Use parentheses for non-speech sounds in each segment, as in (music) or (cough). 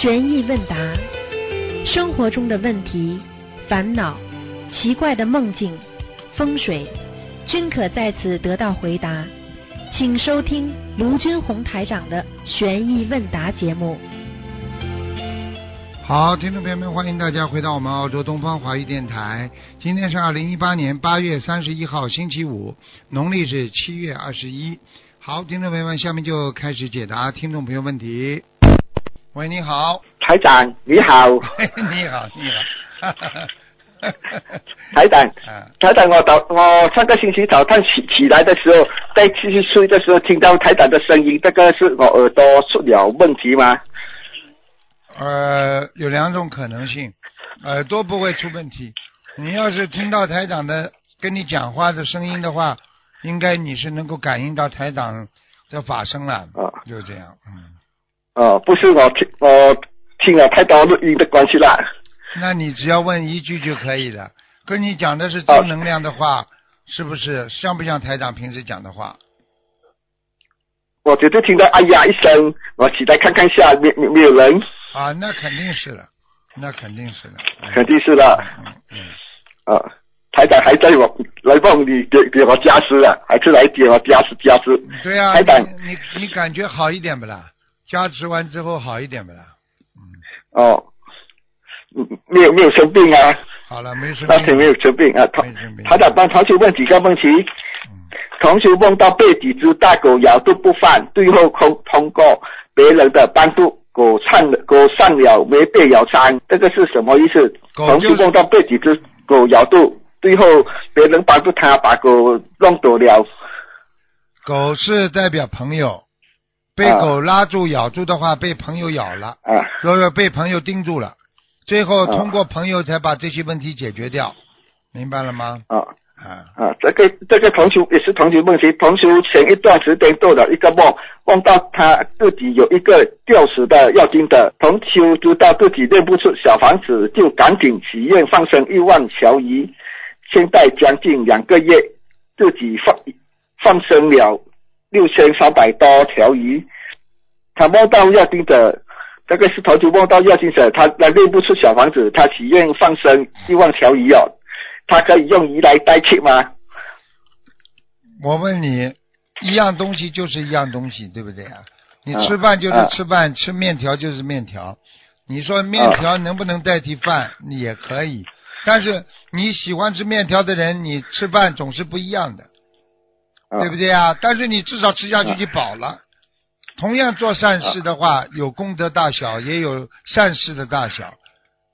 悬疑问答，生活中的问题、烦恼、奇怪的梦境、风水，均可在此得到回答。请收听卢军红台长的悬疑问答节目。好，听众朋友们，欢迎大家回到我们澳洲东方华语电台。今天是二零一八年八月三十一号，星期五，农历是七月二十一。好，听众朋友们，下面就开始解答听众朋友问题。喂，你好，台长 (laughs) 你好，你好，你好，台长，啊，台长，我早我上个星期早上起起来的时候，在继续睡的时候，听到台长的声音，这个是我耳朵出了问题吗？呃，有两种可能性，耳朵不会出问题。你要是听到台长的跟你讲话的声音的话，应该你是能够感应到台长的法声了，啊就这样，嗯。哦，不是我听我听了太多录音的关系啦。那你只要问一句就可以了。跟你讲的是正能量的话，是不是像不像台长平时讲的话？我只是听到哎呀一声，我起来看看下，面没没有人，啊，那肯定是的，那肯定是的。嗯肯定是的。嗯嗯，啊，台长还在我来帮你给给我加湿了，还是来给我加湿加湿。对啊、台长你你你感觉好一点不啦？加持完之后好一点没啦？嗯哦，嗯没有没有生病啊，好了，没什么。那天没有生病啊。同没生病台长帮同学问几个问题。嗯同学梦到被几只大狗咬都不放，最后通通过别人的帮助，狗上了狗上了没被咬伤，这个是什么意思？同学梦到被几只狗咬肚，最后别人帮助他把狗弄走了。狗是代表朋友，被啊狗拉住咬住的话，被朋友咬了，啊。就是被朋友盯住了，最后啊通过朋友才把这些问题解决掉，明白了吗？啊。啊，啊！这个这个同学也是同学问题，同学前一段时间做了一个梦，梦到他自己有一个吊死的要经的，同修知道自己认不出小房子，就赶紧许愿放生一万条鱼。现在将近两个月，自己放放生了六千三百多条鱼。他梦到要经者，这个石头就梦到要经者，他他内部出小房子，他许愿放生一万条鱼哦。他可以用鱼来代替吗？我问你，一样东西就是一样东西，对不对啊？你啊吃饭就是啊吃饭，吃面条就是面条。你说面条能不能代替饭？也可以，但是你喜欢吃面条的人，你吃饭总是不一样的，啊对不对啊？但是你至少吃下去啊就饱了。同样做善事的话，有功德大小，也有善事的大小。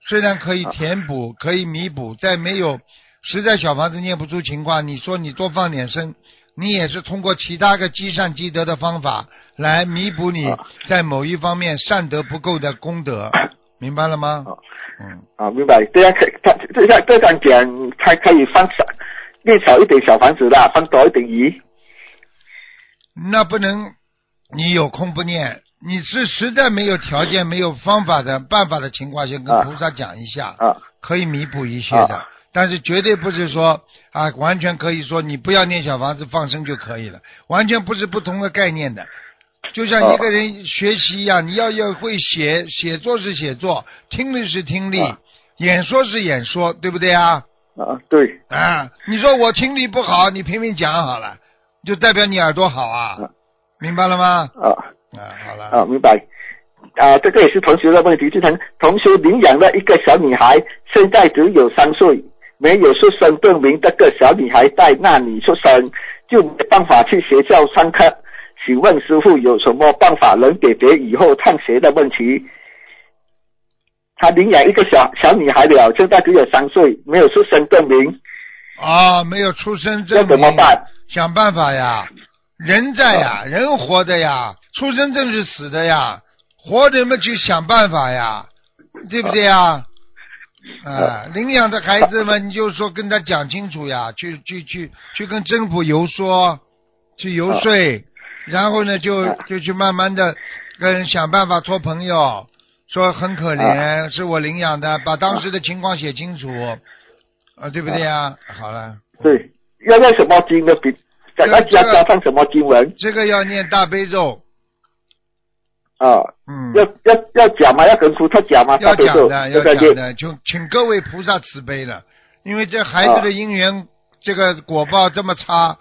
虽然可以填补，可以弥补，在没有实在小房子念不出情况，你说你多放点生，你也是通过其他个积善积德的方法来弥补你啊在某一方面善德不够的功德，(coughs) 明白了吗啊？嗯，啊，明白。这样可以，他这样这样讲，他可以放少练少一点小房子啦，放多一点鱼。那不能，你有空不念，你是实在没有条件、没有方法的办法的情况下，跟啊菩萨讲一下，啊可以弥补一些的。啊但是绝对不是说啊，完全可以说你不要念小房子放生就可以了，完全不是不同的概念的。就像一个人学习一样，你要要会写，写作是写作，听力是听力，啊演说是演说，对不对啊？啊，对啊，你说我听力不好，你拼命讲好了，就代表你耳朵好啊啊，明白了吗？啊啊，好了，啊，明白。啊，这个也是同学的问题，就同同学领养了一个小女孩，现在只有三岁，没有出生证明这个小女孩在那里出生，就没办法去学校上课。请问师傅有什么办法能解决以后上学的问题？他领养一个小小女孩了，现在只有三岁，没有出生证明，啊，没有出生证明，怎么办？想办法呀，人在呀，人活的呀，出生证是死的呀，活着嘛去想办法呀，对不对呀？啊，领养的孩子们，你就说跟他讲清楚呀，去去去去跟政府游说，去游说，然后呢就就去慢慢的跟想办法托朋友，说很可怜，是我领养的，把当时的情况写清楚，啊，对不对呀？好了，对，要念什么经呢？比再再加加上什么经文？这个要念大悲咒，啊，嗯，要要要讲吗？要跟菩萨讲吗？要讲的，要讲的，就请各位菩萨慈悲了，因为这孩子的姻缘，这个果报这么差，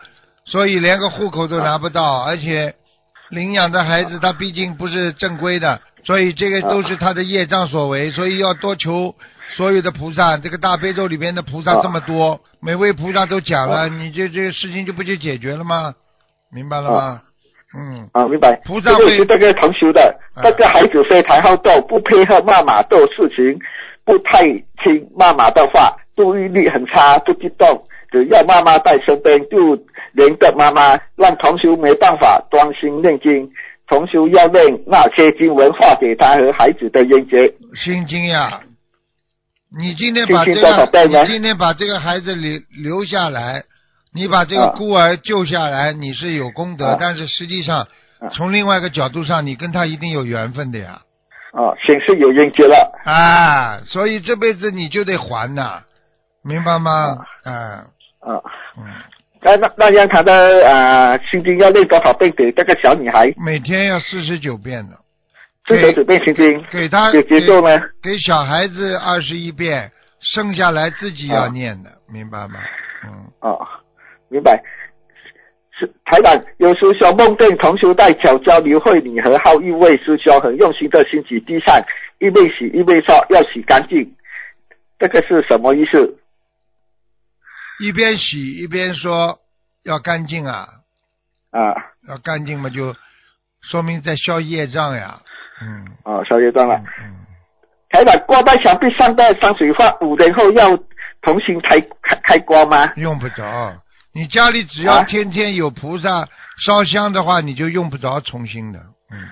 所以连个户口都拿不到，而且领养的孩子他毕竟不是正规的，所以这个都是他的业障所为，所以要多求所有的菩萨。这个大悲咒里边的菩萨这么多，每位菩萨都讲了，你这这个事情就不就解决了吗？明白了吗？嗯，啊，明白。菩萨会这个是这个同修的，啊这个孩子非常好斗，不配合妈妈做事情，不太听妈妈的话，注意力很差，不激动，只要妈妈在身边就连着妈妈，让同修没办法专心念经。同修要念那些经文化解他和孩子的冤结。心经呀，你今天把这个，你今天把这个孩子留留下来，你把这个啊。孤儿救下来，你是有功德，啊。但是实际上啊。从另外一个角度上，你跟他一定有缘分的呀，啊，显示有冤结了。啊，所以这辈子你就得还呐，明白吗？啊，啊，嗯，那那那让他的啊心经要念多少遍给这个小女孩？每天要四十九遍的，四十九遍心经，给他有节奏吗？给小孩子二十一遍，剩下来自己要啊念的，明白吗？嗯。哦，明白。是台长，有师兄梦见同修在巧交流会里和好一位师兄很用心的心洗地上，一边洗一边说要洗干净，这个是什么意思？一边洗一边说要干净啊，啊要干净嘛，就说明在消业障呀。嗯，哦，消业障了。嗯，台长挂在墙壁上的山水画，五年后要重新开开开光吗？用不着。你家里只要啊天天有菩萨烧香的话，你就用不着重新的。嗯，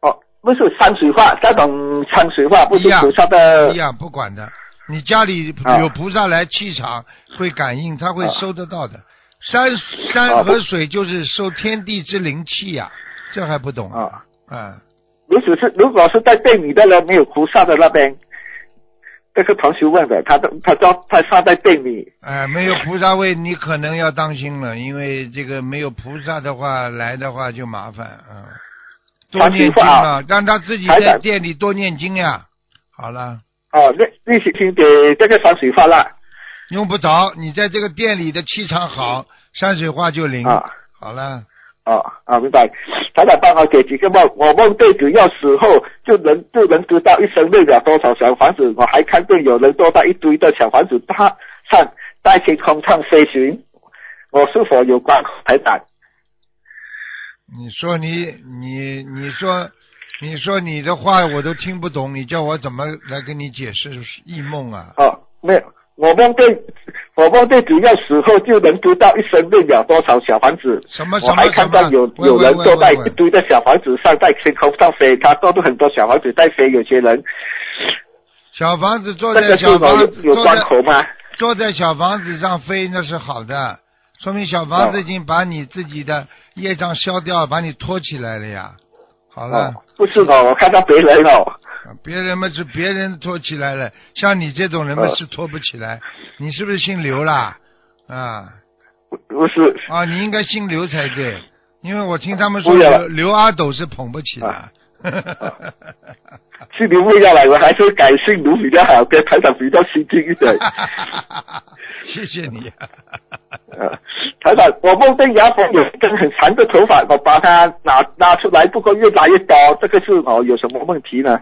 哦，不是山水画，这种山水画不是一样菩萨的一样不管的。你家里啊有菩萨来，气场会感应，他会啊收得到的。山啊山和水就是收天地之灵气呀，这还不懂啊？啊。啊，如果是如果是在店里的人没有菩萨的那边，这个同学问的，他的他说他放在店里哎，没有菩萨位，你可能要当心了，因为这个没有菩萨的话来的话就麻烦，啊，多念经啊，让他自己在店里多念经呀。好了，哦，那那些听给这个山水画啦用不着，你在这个店里的气场好，山水画就灵。啊好了，哦啊，明白。台长帮我给几个梦，我梦对主要死后就能就能知道一生内了多少小房子，我还看见有人坐在一堆的小房子大上在天空上飞行，我是否有关台长？你说你你你说你说你的话我都听不懂，你叫我怎么来跟你解释异梦啊？哦，没有，我梦对，我梦对只要死后就能知道一生内了多少小房子。什么什我还？看到有有人坐在一堆的小房子上，在天空上飞，他坐着很多小房子在飞，有些人小房子坐在小房子有子坐在关口吗？坐在小房子上飞那是好的，说明小房子已经把你自己的业障消掉，把你拖起来了呀。好了，哦，不是哦，我看到别人哦。啊别人嘛是别人拖起来了，像你这种人嘛哦是拖不起来。你是不是姓刘啦？啊不不是，啊，你应该姓刘才对，因为我听他们说刘刘阿斗是捧不起的。啊姓刘不要来，我还是改姓卢比较好，跟台长比较亲近一点。(laughs) 谢谢你。呃，台长，我梦见牙缝有一根很长的头发，我把它拿拿出来，不过越来越多，这个是哦有什么问题呢？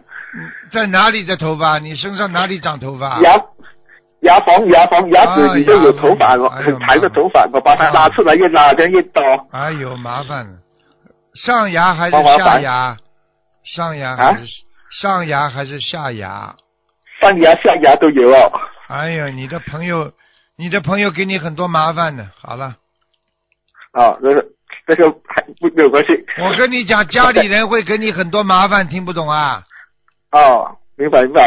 在哪里的头发？你身上哪里长头发？牙牙缝牙缝牙齿里面有头发，我很长的头发，我把它拉出来，越拉的越多。哎呦，麻烦了。上牙还是下牙？上牙啊还是、上牙还是下牙？上牙下牙都有哦。哎呀，你的朋友，你的朋友给你很多麻烦呢。好了，哦，这个这个还不没有关系。我跟你讲，家里人会给你很多麻烦，听不懂啊？(laughs) 哦，明白明白。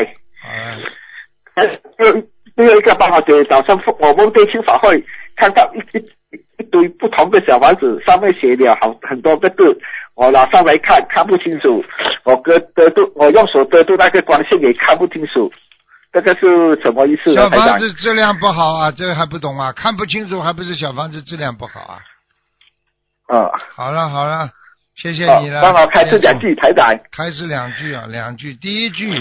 好了，还有另外一个办法就是早上我梦见去法会，看到一一一堆不同的小房子，上面写了好很多个字，我拿上来看看不清楚，我隔遮住，我用手遮住那个光线也看不清楚，这个是什么意思？小房子质量不好啊，这个还不懂啊？看不清楚还不是小房子质量不好啊？啊好了好了，谢谢你了。哦帮我开始两句，台长。开始两句啊，两句。第一句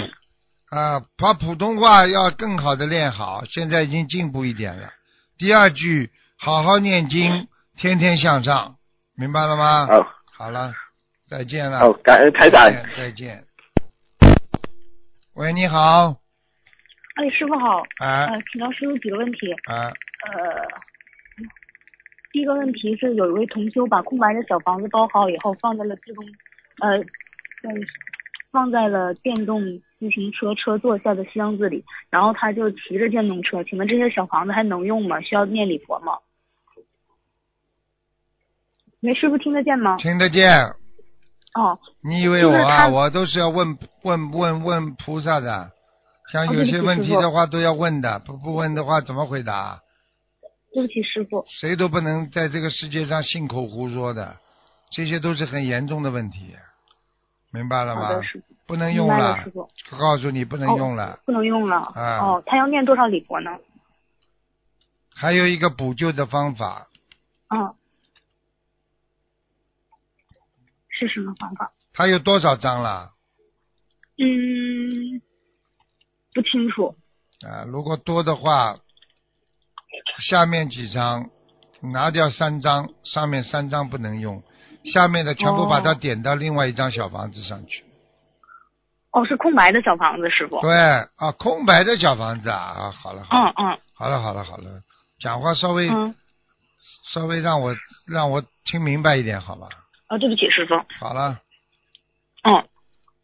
啊，把普通话要更好的练好，现在已经进步一点了。第二句，好好念经，天天向上，明白了吗？哦好了，再见了。哦，感恩台长再。见，再见。喂，你好，哎，师傅好，啊呃，请教师傅几个问题。啊，呃，第一个问题是，有一位同修把空白的小房子包好以后，放在了自动，呃，在放在了电动自行车车座下的箱子里，然后他就骑着电动车。请问这些小房子还能用吗？需要念礼佛吗？喂，师傅听得见吗？听得见。哦，你以为我啊？我都是要问问问问菩萨的，像有些问题的话都要问的，不不问的话怎么回答？对不起，师傅。谁都不能在这个世界上信口胡说的，这些都是很严重的问题，明白了吗。不能用了了，告诉你不能用了。不能用了。啊哦，他要念多少礼佛呢？还有一个补救的方法，嗯。是什么方法？他有多少张了？嗯，不清楚。啊，如果多的话，下面几张拿掉三张，上面三张不能用，下面的全部把它哦点到另外一张小房子上去。哦，是空白的小房子，师傅。对啊，空白的小房子啊，啊，好了好了，嗯嗯好了好了好了，讲话稍微、嗯。稍微让我让我听明白一点好吧？哦，对不起，师傅。好了，嗯。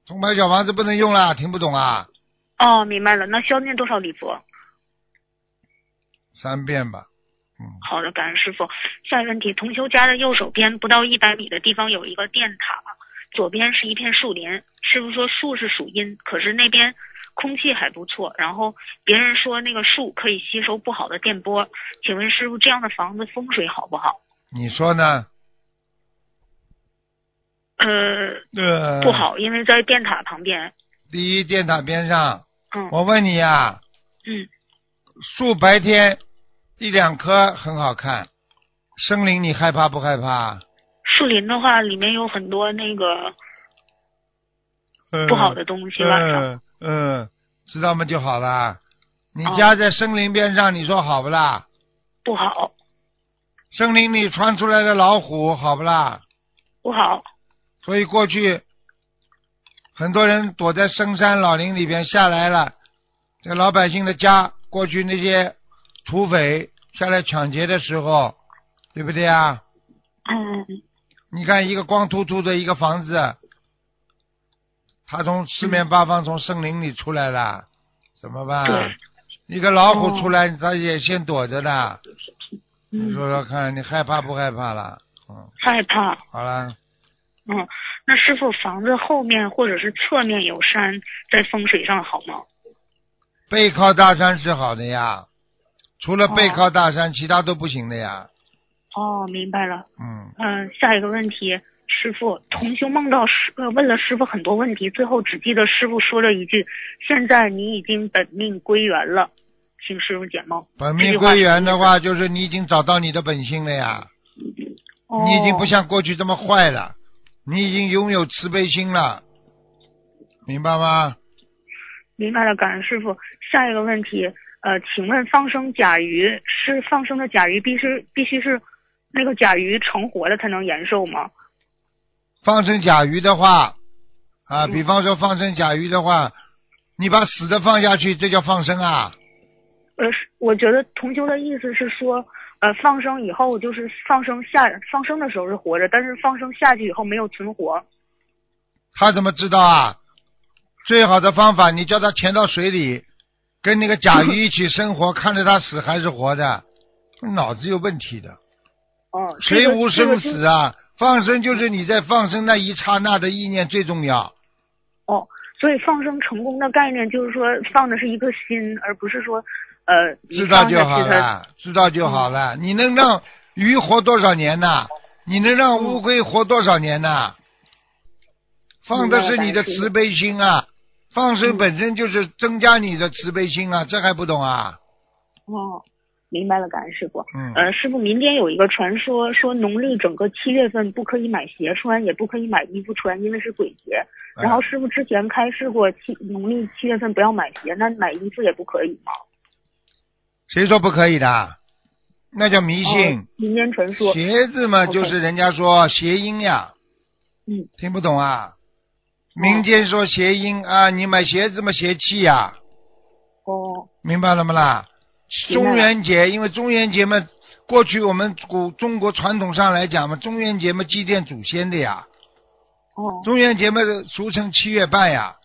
空白小房子不能用了，听不懂啊？哦，明白了。那需要念多少礼佛？三遍吧，嗯，好的，感恩师傅。下一个问题，同修家的右手边不到一百米的地方有一个电塔，左边是一片树林。师傅说树是属阴，可是那边空气还不错。然后别人说那个树可以吸收不好的电波，请问师傅这样的房子风水好不好？你说呢？呃，呃，不。好，因为在电塔旁边。第一，电塔边上，嗯我问你呀、嗯，树白天一两棵很好看，森林你害怕不害怕？树林的话，里面有很多那个嗯不好的东西，晚上。嗯嗯，知道吗就好了。你哦家在森林边上，你说好不啦？不好，森林里窜出来的老虎，好不啦？不好。所以过去很多人躲在深山老林里边下来了，这老百姓的家，过去那些土匪下来抢劫的时候，对不对啊？嗯你看一个光秃秃的一个房子，他从四面八方从森林里出来了，怎么办？对一个老虎出来，他也先躲着的。你嗯，说说看，你害怕不害怕了？嗯，害怕。好了，嗯，那师傅，房子后面或者是侧面有山，在风水上好吗？背靠大山是好的呀，除了背哦靠大山，其他都不行的呀。哦，明白了。嗯，嗯、下一个问题，师傅，同修梦到师呃问了师傅很多问题，最后只记得师傅说了一句：“现在你已经本命归元了，请师傅解梦。”本命归元的话，就是你已经找到你的本性了呀。哦、你已经不像过去这么坏了，你已经拥有慈悲心了，明白吗？明白了，感恩师傅。下一个问题，呃，请问放生甲鱼是放生的甲鱼必须必须是那个甲鱼成活了才能延寿吗？放生甲鱼的话，啊，嗯比方说放生甲鱼的话，你把死的放下去，这叫放生啊？呃，是我觉得同修的意思是说，呃，放生以后就是放生下放生的时候是活着，但是放生下去以后没有存活。他怎么知道啊？最好的方法，你叫他潜到水里，(laughs) 跟那个甲鱼一起生活，看着他死还是活的，脑子有问题的。哦，谁无生死啊？放生就是你在放生那一刹那的意念最重要。哦，所以放生成功的概念就是说放的是一颗心，而不是说呃知道就好了，知道就好了。你能让鱼活多少年呐？你能让乌龟活多少年呐？放的是你的慈悲心啊！放生本身就是增加你的慈悲心啊，这还不懂啊？哦，明白了，感恩师傅。嗯，呃，师傅，民间有一个传说，说农历整个七月份不可以买鞋穿，也不可以买衣服穿，因为是鬼节。哎然后师傅之前开示过七农历七月份不要买鞋，那买衣服也不可以吗？谁说不可以的？那叫迷信哦。民间传说。鞋子嘛，就是人家说谐音呀。嗯。听不懂啊？民间说谐音啊，你买鞋子嘛鞋气呀，哦，明白了吗啦？中元节，因为中元节嘛，过去我们古中国传统上来讲嘛，中元节嘛祭奠祖先的呀。哦，中元节嘛俗称七月半呀，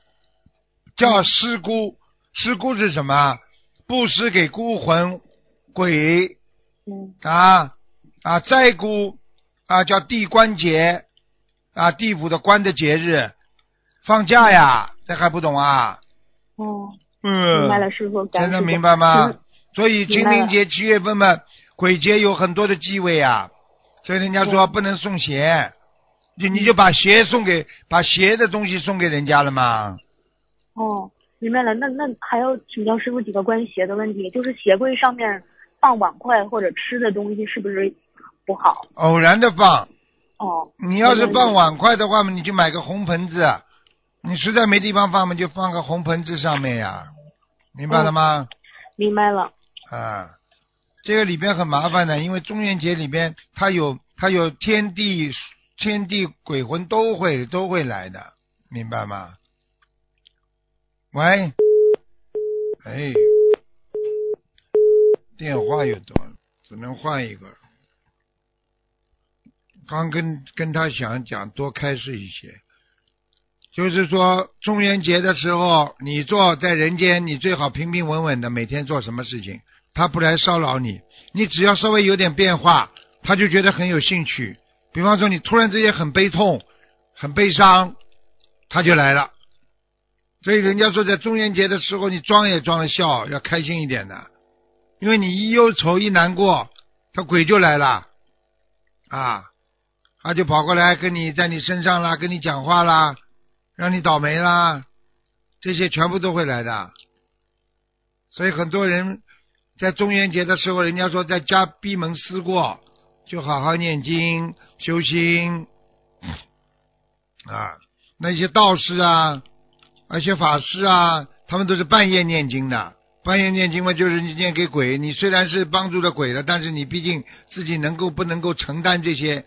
叫施孤。施孤是什么？布施给孤魂鬼嗯，啊啊，斋姑啊叫地官节啊，地府的官的节日，放假呀，这还不懂啊？哦，嗯，明白了，师傅，现在明白吗？嗯？所以清明节七月份嘛，鬼节有很多的忌讳啊，所以人家说不能送鞋，你你就把鞋送给把鞋的东西送给人家了嘛？哦，明白了。那那还要请教师傅几个关于鞋的问题，就是鞋柜上面放碗筷或者吃的东西是不是不好？偶然的放，哦，你要是放碗筷的话嘛，你就买个红盆子，你实在没地方放嘛，就放个红盆子上面呀，明白了吗？明白了。啊，这个里边很麻烦的，因为中元节里边它有它有天地天地鬼魂都会都会来的，明白吗？喂，哎，电话又断了，只能换一个。刚跟跟他想讲多开示一些，就是说中元节的时候，你做在人间，你最好平平稳稳的每天做什么事情，他不来骚扰你。你只要稍微有点变化，他就觉得很有兴趣。比方说，你突然之间很悲痛、很悲伤，他就来了。所以人家说，在中元节的时候，你装也装的笑，要开心一点的，因为你一忧愁一难过，他鬼就来了，啊，他就跑过来跟你在你身上啦，跟你讲话啦，让你倒霉啦，这些全部都会来的。所以很多人在中元节的时候，人家说在家闭门思过，就好好念经修心啊。那些道士啊，而且法师啊，他们都是半夜念经的。半夜念经嘛，就是你念给鬼。你虽然是帮助了鬼了，但是你毕竟自己能够不能够承担这些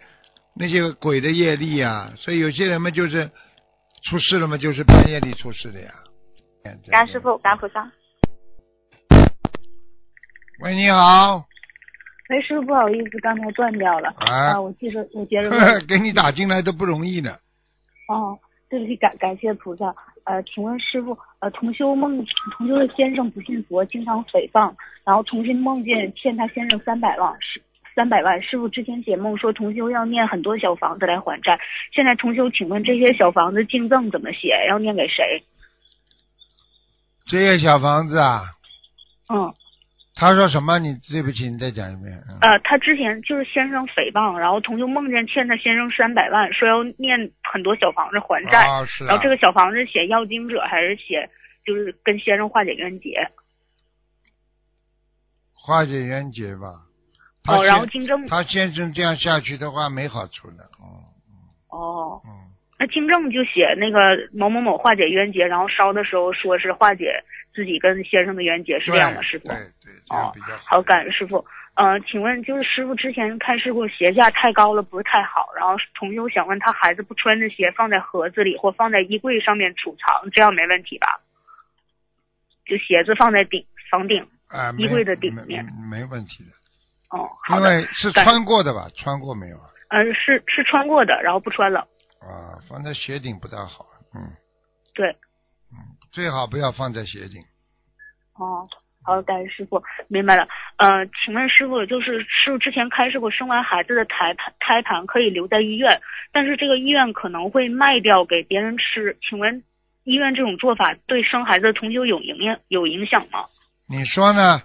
那些鬼的业力啊？所以有些人嘛，就是出事了吗，就是半夜里出事的呀。感恩师傅，感恩菩萨。喂，你好，喂，师傅，不好意思，刚才断掉了。啊啊，我接着我接着问。给你打进来都不容易呢。哦，对不起，感感谢菩萨。呃，请问师傅，呃，同修梦同修的先生不信佛，经常诽谤，然后重新梦见欠他先生三百万，是三百万。师傅之前解梦说重修要念很多小房子来还债，现在重修，请问这些小房子净赠怎么写？要念给谁？这些小房子啊，嗯，他说什么？你对不起，你再讲一遍。嗯呃，他之前就是先生诽谤，然后同修梦见欠他先生三百万，说要念很多小房子还债。哦，是啊。然后这个小房子写要经者还是写就是跟先生化解冤结？化解冤结吧。他哦，然后先经正他先生这样下去的话，没好处的。哦哦，嗯，那经正就写那个某某某化解冤结，然后烧的时候说是化解自己跟先生的冤结，是这样吗，师傅对？对，这样比较好。好，感恩师傅。呃，请问就是师傅之前开示过鞋架太高了不是太好，然后同修想问他孩子不穿的鞋放在盒子里或放在衣柜上面储藏，这样没问题吧？就鞋子放在顶房顶，啊，衣柜的顶没面没没问题的，哦，好因，为是穿过的吧？穿过没有啊？呃，是是穿过的，然后不穿了，啊，放在鞋顶不大好。嗯对，嗯，最好不要放在鞋顶。哦，好，感谢师傅，明白了。呃，请问师傅，就是师傅之前开示过，生完孩子的胎盘胎盘可以留在医院，但是这个医院可能会卖掉给别人吃，请问医院这种做法对生孩子的同修有影响有影响吗？你说呢？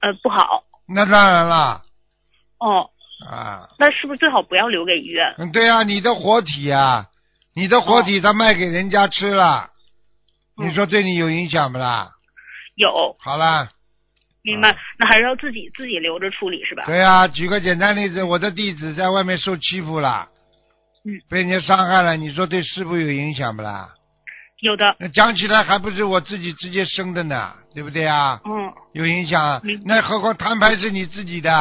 呃，不好。那当然啦，哦，啊，那是不是最好不要留给医院？嗯，对啊，你的活体啊，你的活体他卖给人家吃了，嗯。你说对你有影响不啦？有。好啦，明白，那还是要自己自己留着处理是吧？对啊、举个简单例子，我的弟子在外面受欺负了，嗯，被人家伤害了，你说对师傅有影响不啦？有的，那讲起来还不是我自己直接生的呢，对不对啊？嗯，有影响，那何况摊牌是你自己的，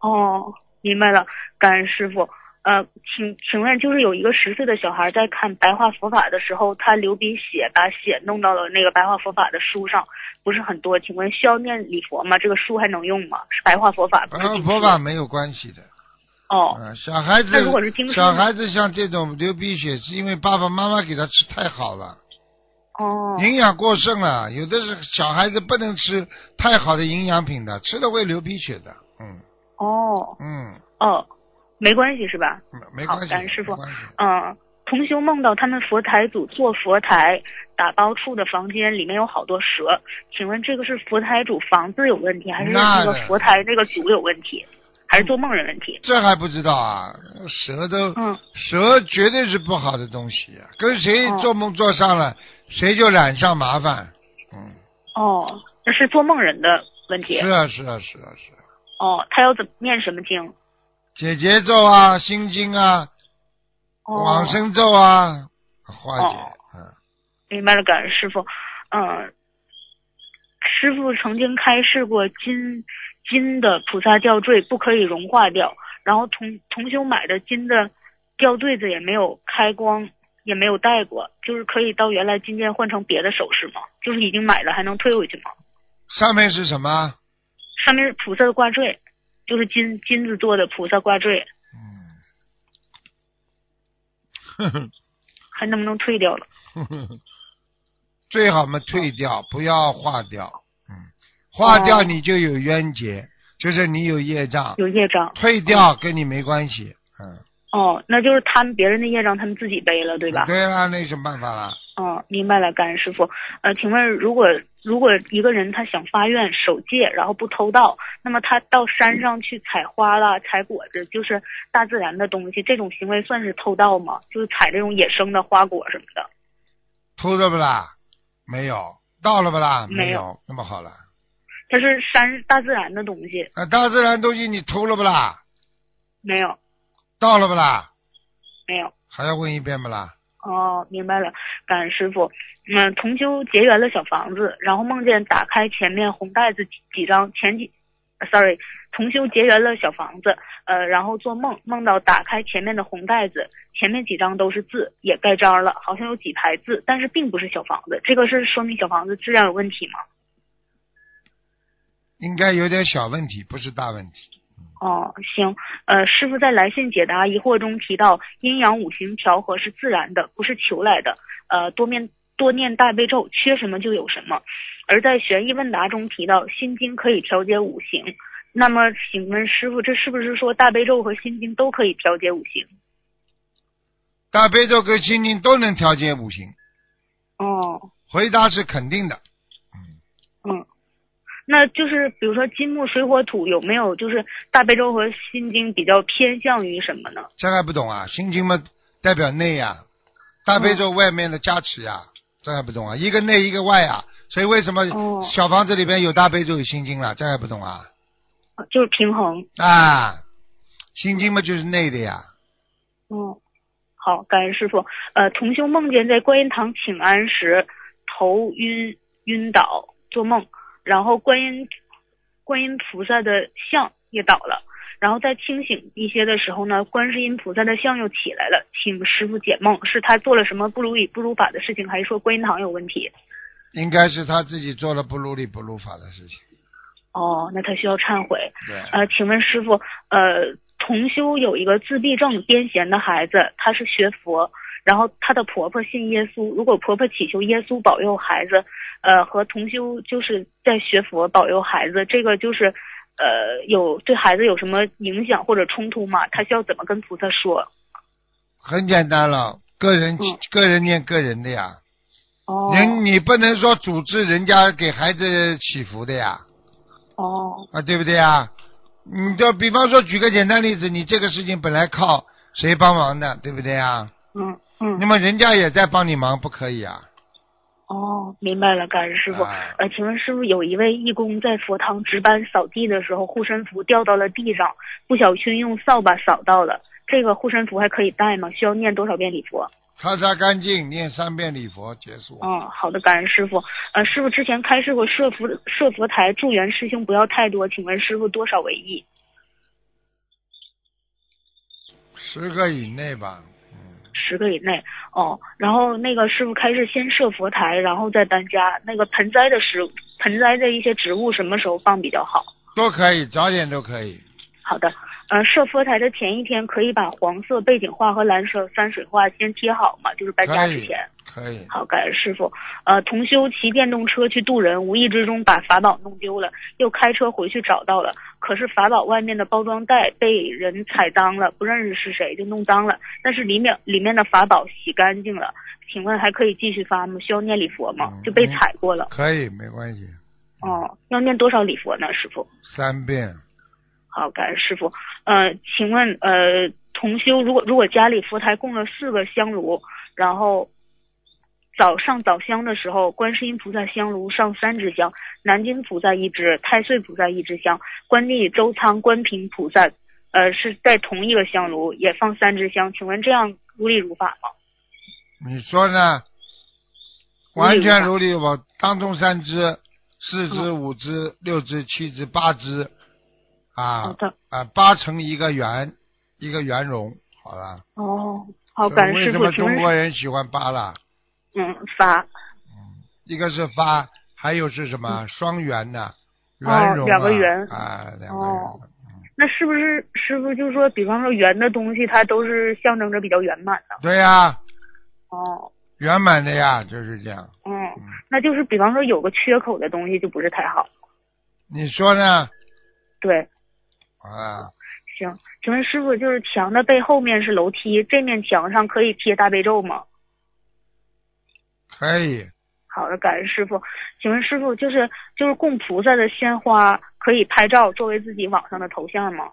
哦，明白了，感恩师傅。呃，请请问，就是有一个十岁的小孩在看白话佛法的时候，他流鼻血，把血弄到了那个白话佛法的书上，不是很多。请问需要念礼佛吗？这个书还能用吗？是白话佛法，不是和经书佛法没有关系的。哦，嗯，小孩子小孩子像这种流鼻血，是因为爸爸妈妈给他吃太好了，哦，营养过剩了。有的是小孩子不能吃太好的营养品的，吃了会流鼻血的。嗯哦，嗯，哦，没关系是吧？没没关系，感恩师傅。嗯，同修梦到他们佛台组做佛台打包处的房间里面有好多蛇，请问这个是佛台主房子有问题，还是那个佛台那个组有问题，还是做梦人问题？这还不知道啊？蛇都，嗯，蛇绝对是不好的东西啊！跟谁哦做梦做上了，谁就染上麻烦。嗯，哦，那是做梦人的问题是。啊，是啊，是啊，是啊。哦，他要怎么念什么经？解结咒啊，心经啊，哦，往生咒啊，化解。哦嗯，明白了，感恩师傅。嗯，师傅曾经开示过金金的菩萨吊坠不可以融化掉，然后同同修买的金的吊坠子也没有开光，也没有戴过，就是可以到原来金店换成别的首饰吗？就是已经买了还能退回去吗？上面是什么？上面是菩萨的挂坠，就是金金子做的菩萨挂坠，嗯，呵 (laughs) 呵还能不能退掉了？最好嘛退掉，不要化掉。嗯，化掉哦你就有冤结，就是你有业障。有业障。退掉跟你没关系。嗯，哦，那就是他们别人的业障他们自己背了，对吧？对啊，那有什么办法啦？哦，明白了，感恩师傅。呃，请问，如果如果一个人他想发愿守戒，然后不偷盗，那么他到山上去采花啦、采果子，就是大自然的东西，这种行为算是偷盗吗？就是采这种野生的花果什么的？偷了不啦？没有。盗了不啦？没有有。那么好了，它是山大自然的东西，啊，大自然东西你偷了不啦？没有，到了不啦？没有。还要问一遍不啦？哦，明白了，感恩师傅。嗯，同修结缘了小房子，然后梦见打开前面红袋子几几张，前几、呃、，sorry，同修结缘了小房子，呃，然后做梦梦到打开前面的红袋子，前面几张都是字，也盖章了，好像有几排字，但是并不是小房子，这个是说明小房子质量有问题吗？应该有点小问题，不是大问题。哦，行，呃，师傅在来信解答疑惑中提到，阴阳五行调和是自然的，不是求来的。呃，多面多念大悲咒，缺什么就有什么。而在悬疑问答中提到，心经可以调节五行。那么，请问师傅，这是不是说大悲咒和心经都可以调节五行？大悲咒跟心经都能调节五行，哦，回答是肯定的。嗯，那就是比如说金木水火土有没有就是大悲咒和心经比较偏向于什么呢？这还不懂啊？心经嘛代表内呀、大悲咒外面的加持呀、这还不懂啊？一个内一个外啊，所以为什么哦小房子里边有大悲咒有心经了？这还不懂啊？就是平衡。啊，心经嘛就是内的呀。嗯，好，感恩师傅。呃，同修梦见在观音堂请安时头晕晕倒，做梦，然后观音观音菩萨的像也倒了，然后在清醒一些的时候呢，观世音菩萨的像又起来了，请师傅解梦，是他做了什么不如理不如法的事情，还是说观音堂有问题？应该是他自己做了不如理不如法的事情。哦，那他需要忏悔。对，呃，请问师傅，呃，同修有一个自闭症癫痫的孩子，他是学佛，然后她的婆婆信耶稣，如果婆婆祈求耶稣保佑孩子，呃，和同修就是在学佛保佑孩子，这个就是呃有对孩子有什么影响或者冲突吗？她需要怎么跟菩萨说？很简单了，个人、嗯个人念个人的呀。哦人你不能说组织人家给孩子祈福的呀，哦啊，对不对呀？你就比方说举个简单例子，你这个事情本来靠谁帮忙的，对不对呀？嗯嗯那么人家也在帮你忙，不可以啊？哦，明白了，感恩师傅。啊呃，请问师傅，有一位义工在佛堂值班扫地的时候，护身符掉到了地上，不小心用扫把扫到了。这个护身符还可以带吗？需要念多少遍礼佛？擦擦干净，念三遍礼佛结束。嗯，好的，感恩师傅。呃，师傅之前开示过设佛设佛台助缘师兄不要太多，请问师傅多少为宜？十个以内吧。嗯，十个以内哦。然后那个师傅开始先设佛台，然后再搬家。那个盆栽的食盆栽的一些植物什么时候放比较好？都可以，早点都可以。好的，呃，设佛台的前一天可以把黄色背景画和蓝色山水画先贴好嘛？就是搬家之前。可以。好，感恩师傅。呃，同修骑电动车去渡人，无意之中把法宝弄丢了，又开车回去找到了，可是法宝外面的包装袋被人踩脏了，不认识是谁就弄脏了，但是里面里面的法宝洗干净了，请问还可以继续发吗？需要念礼佛吗？嗯就被踩过了。可以，没关系。哦，要念多少礼佛呢，师傅？三遍。好，感恩师傅。呃，请问呃，同修如果如果家里佛台供了四个香炉，然后早上早香的时候，观世音菩萨香炉上三支香，南京菩萨一支，太岁菩萨一支香，观地、周仓、观平菩萨呃是在同一个香炉也放三支香，请问这样如理如法吗？你说呢？完全如理如法，当中三支、四支、嗯五支、六支、七支、八只，好啊的，啊，八成一个圆，一个圆融，好了。哦，好，感恩师傅，为什么中国人喜欢八啦？嗯发一个是发，还有是什么双圆的，哦圆融啊两个圆啊，两个哦圆。那是不是师傅就说，比方说圆的东西，它都是象征着比较圆满的？对呀，哦，圆满的呀，就是这样。嗯，那就是比方说有个缺口的东西就不是太好。你说呢？对，啊，行，请问师傅，就是墙的背后面是楼梯，这面墙上可以贴大悲咒吗？可以，好的，感恩师傅。请问师傅，就是就是供菩萨的鲜花可以拍照作为自己网上的头像吗？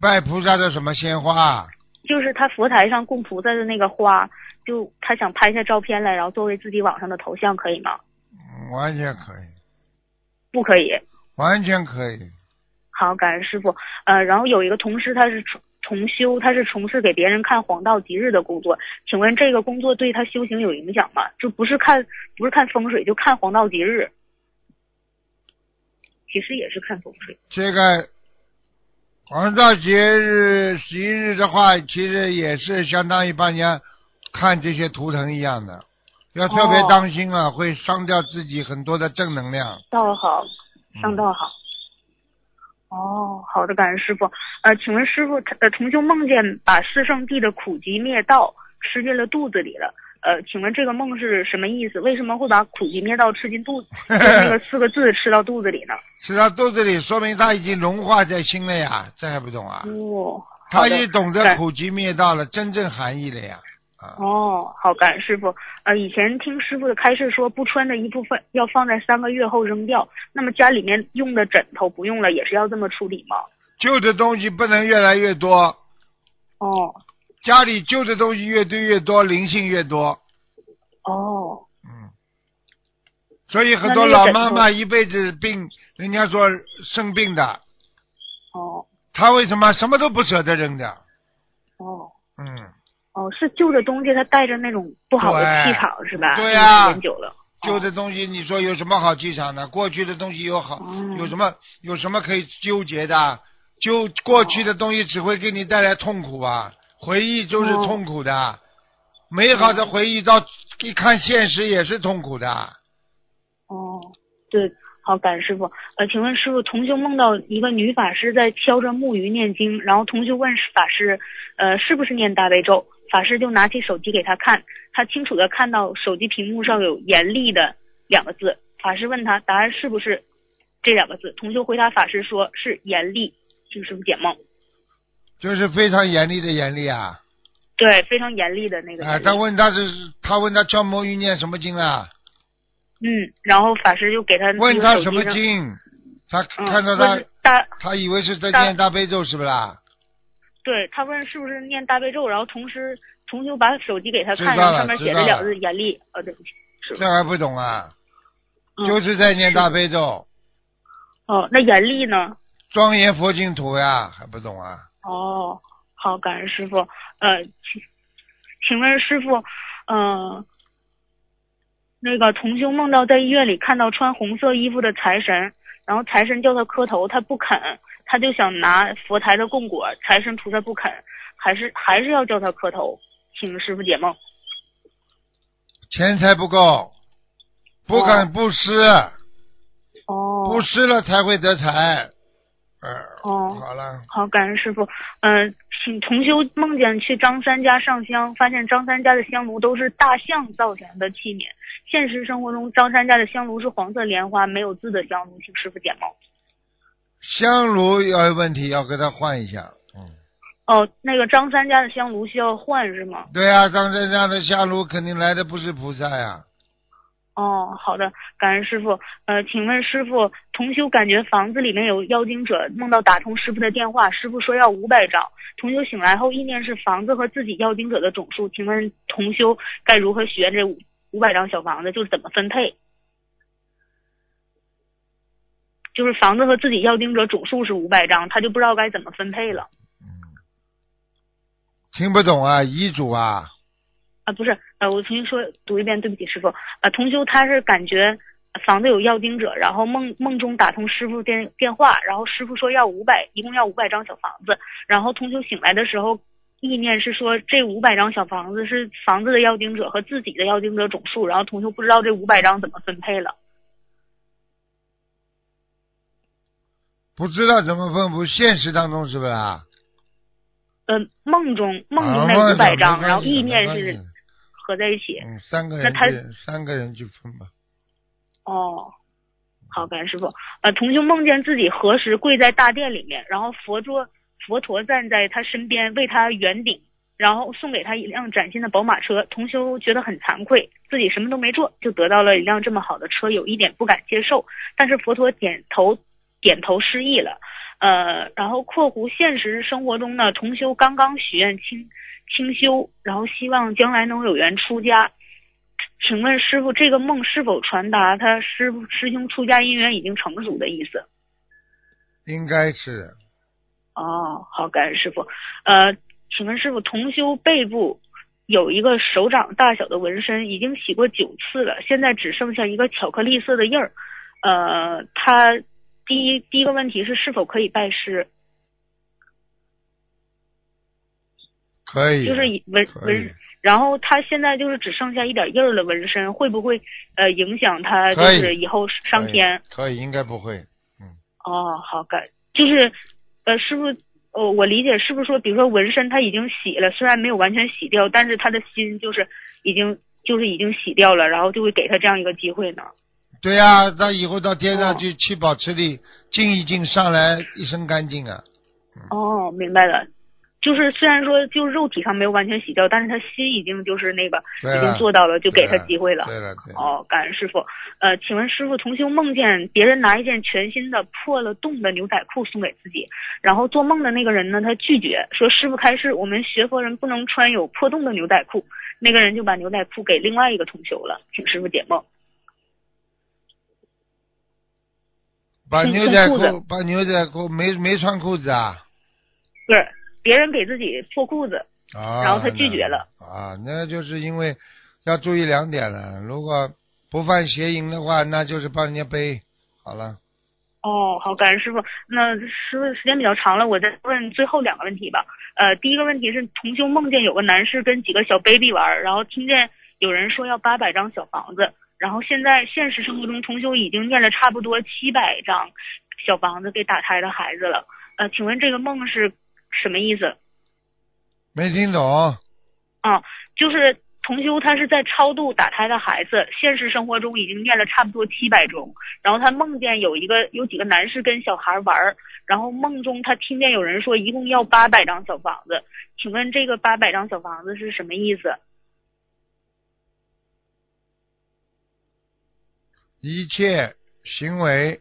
拜菩萨的什么鲜花？就是他佛台上供菩萨的那个花，就他想拍下照片来，然后作为自己网上的头像，可以吗？嗯完全可以，不可以。完全可以。好，感恩师傅。呃，然后有一个同事，他是重重修，他是从事给别人看黄道吉日的工作。请问这个工作对他修行有影响吗？就不是看不是看风水，就看黄道吉日。其实也是看风水。这个黄道吉日、吉日的话，其实也是相当于把人家看这些图腾一样的，要特别哦当心啊，会伤掉自己很多的正能量。道好，上道好。哦，好的，感恩师傅。呃，请问师傅，呃，同修梦见把四圣地的苦集灭道吃进了肚子里了。呃，请问这个梦是什么意思？为什么会把苦集灭道吃进肚子？那个 (laughs) 四个字吃到肚子里呢？吃到肚子里，说明他已经融化在心了呀，这还不懂啊？哦，他已经懂得苦集灭道了，真正含义了呀。啊，哦，好，感恩师傅。呃，以前听师傅的开示说，不穿的衣服放要放在三个月后扔掉。那么家里面用的枕头不用了，也是要这么处理吗？旧的东西不能越来越多，哦，家里旧的东西越堆越多，灵性越多。哦，嗯，所以很多老妈妈一辈子病，人家说生病的，哦，她为什么什么都不舍得扔的？哦。嗯，哦，是旧的东西，它带着那种不好的气场，是吧？对呀时间久了。旧的东西，你说有什么好气场的？过去的东西有好，嗯有什么有什么可以纠结的？就过去的东西只会给你带来痛苦啊，回忆就是哦痛苦的，美好的回忆到一看现实也是痛苦的。哦，对，好，感恩师傅。呃，请问师傅，同修梦到一个女法师在敲着木鱼念经，然后同修问法师，呃，是不是念大悲咒？法师就拿起手机给他看，他清楚的看到手机屏幕上有“严厉”的两个字。法师问他答案是不是这两个字？同修回答法师说是严厉，请师傅解梦。就是非常严厉的严厉啊！对，非常严厉的那个啊，他问他是，他问他敲魔芋念什么经啊？嗯，然后法师就给他问他什么经。他嗯，看到他问，大他以为是在念大悲咒，是不啦？对他问是不是念大悲咒，然后同时同修把手机给他看，上面写着两字严厉，呃，对不起，这还不懂啊？嗯就是在念大悲咒，哦，那严厉呢？庄严佛净土呀，还不懂啊？哦，好，感恩师傅。呃，请请问师傅，呃，那个同修梦到在医院里看到穿红色衣服的财神，然后财神叫他磕头，他不肯，他就想拿佛台的供果，财神菩萨不肯，还是还是要叫他磕头，请师傅解梦。钱财不够，不敢布施，哦布施了才会得财。呃，哦好了，好，感恩师傅。嗯、请同修梦见去张三家上香，发现张三家的香炉都是大象造型的器皿。现实生活中，张三家的香炉是黄色莲花，没有字的香炉，请师傅解梦。香炉要有问题，要给他换一下。嗯，哦，那个张三家的香炉需要换是吗？对啊、张三家的香炉肯定来的不是菩萨呀。哦，好的，感恩师傅。呃，请问师傅，同修感觉房子里面有妖精者，梦到打通师傅的电话，师傅说要五百张。同修醒来后，意念是房子和自己妖精者的总数，请问同修该如何学这五五百张小房子？就是怎么分配？就是房子和自己妖精者总数是五百张，他就不知道该怎么分配了。听不懂啊，遗嘱啊，啊，不是，呃，我重新说读一遍，对不起，师傅。呃，同修他是感觉房子有要经者，然后梦梦中打通师傅电电话，然后师傅说要五百，一共要五百张小房子，然后同修醒来的时候，意念是说这五百张小房子是房子的要经者和自己的要经者总数，然后同修不知道这五百张怎么分配了。不知道怎么分布，现实当中是不是啊？呃，梦中梦中那啊梦五百张，然后意念是合在一起。嗯，三个那他人，三个人去分吧。哦，好，感恩师傅。呃，同修梦见自己何时跪在大殿里面，然后佛桌佛陀站在他身边为他圆顶，然后送给他一辆崭新的宝马车。同修觉得很惭愧，自己什么都没做就得到了一辆这么好的车，有一点不敢接受。但是佛陀点头点头示意了。呃，然后（括弧）现实生活中呢，同修刚刚许愿清清修，然后希望将来能有缘出家。请问师傅，这个梦是否传达他师傅师兄出家姻缘已经成熟的意思？应该是哦，好，感恩师傅。呃，请问师傅，同修背部有一个手掌大小的纹身，已经洗过九次了，现在只剩下一个巧克力色的印儿。呃，他第一第一个问题是是否可以拜师？可以，就是以纹纹，然后他现在就是只剩下一点印儿的纹身，会不会呃影响他就是以后上天？可以，应该不会。哦，好感，就是呃，师傅，呃，我理解是不是说，比如说纹身他已经洗了，虽然没有完全洗掉，但是他的心就是已经就是已经洗掉了，然后就会给他这样一个机会呢？对呀、他以后到天上哦去七宝池里静一静，上来一身干净啊。哦，明白了。就是虽然说就肉体上没有完全洗掉，但是他心已经就是那个已经做到了，就给他机会了。对了，对了。哦，感恩师傅。呃，请问师傅，同修梦见别人拿一件全新的破了洞的牛仔裤送给自己，然后做梦的那个人呢，他拒绝说师傅开示，我们学佛人不能穿有破洞的牛仔裤。那个人就把牛仔裤给另外一个同修了，请师傅解梦。送把牛仔送裤裤，把牛仔裤没没穿裤子啊？不是，别人给自己破裤子。啊，然后他拒绝了啊，那就是因为要注意两点了。如果不犯邪淫的话，那就是帮人家背好了。哦，好，感恩师傅。那师傅时间比较长了，我再问最后两个问题吧。呃，第一个问题是同修梦见有个男士跟几个小 baby 玩，然后听见有人说要八百张小房子，然后现在现实生活中同修已经念了差不多七百张小房子给打胎的孩子了。呃，请问这个梦是什么意思？没听懂？啊，就是同修他是在超度打胎的孩子，现实生活中已经念了差不多七百种，然后他梦见有一个有几个男士跟小孩玩儿，然后梦中他听见有人说一共要八百张小房子，请问这个八百张小房子是什么意思？一切行为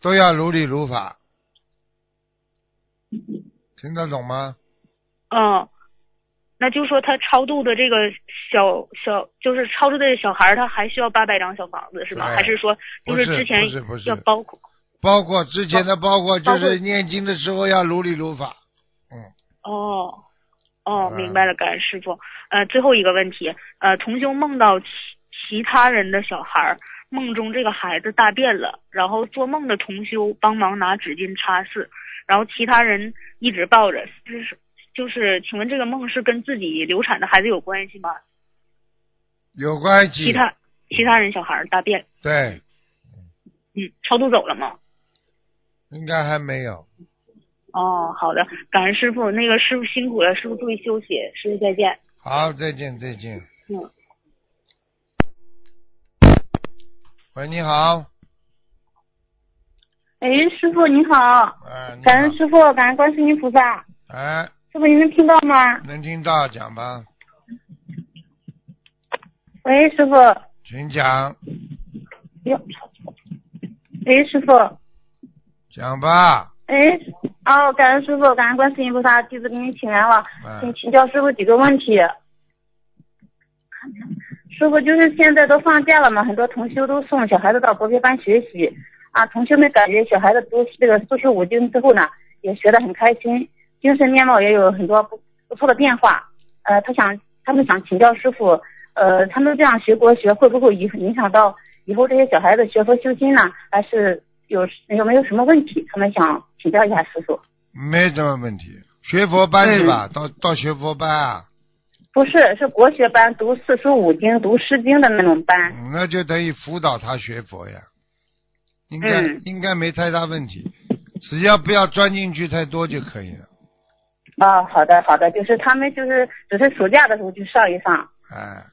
都要如理如法，听得懂吗？嗯，那就说他超度的这个小小，就是超度的小孩，他还需要八百张小房子是吗？还是说就不是之前要包括？包括之前的，包括就是念经的时候要如理如法。嗯哦，哦，嗯明白了，感恩师傅。呃，最后一个问题，呃，同修梦到其其他人的小孩儿，梦中这个孩子大便了，然后做梦的同修帮忙拿纸巾擦拭，然后其他人一直抱着，就是就是，请问这个梦是跟自己流产的孩子有关系吗？有关系。其他其他人小孩大便，对，嗯，超度走了吗？应该还没有。哦，好的，感恩师傅，那个师傅辛苦了，师傅注意休息，师傅再见。好，再见，再见。嗯。喂，你好。哎，师傅你好，哎，感恩。师傅，感恩观世音菩萨。哎，师傅，您能听到吗？能听到，讲吧，喂，师傅。请讲，哟。哎，师傅。讲吧。哎，哦，感恩师傅，感恩观世音菩萨，弟子给您请安了，哎请请教师傅几个问题。师傅，就是现在都放假了嘛，很多同修都送小孩子到国学班学习啊。同学们感觉小孩子读这个四书五经之后呢，也学得很开心，精神面貌也有很多不不错的变化。呃，他想他们想请教师傅，呃，他们这样学国学会不会影影响到以后这些小孩子学佛修心呢？还是有有没有什么问题？他们想请教一下师傅。没什么问题。学佛班是吧？到到学佛班啊，不是，是国学班读四书五经、读诗经的那种班。嗯那就等于辅导他学佛呀。应该、嗯应该没太大问题，只要不要钻进去太多就可以了。哦、好的好的，就是他们就是只是暑假的时候去上一上。哎，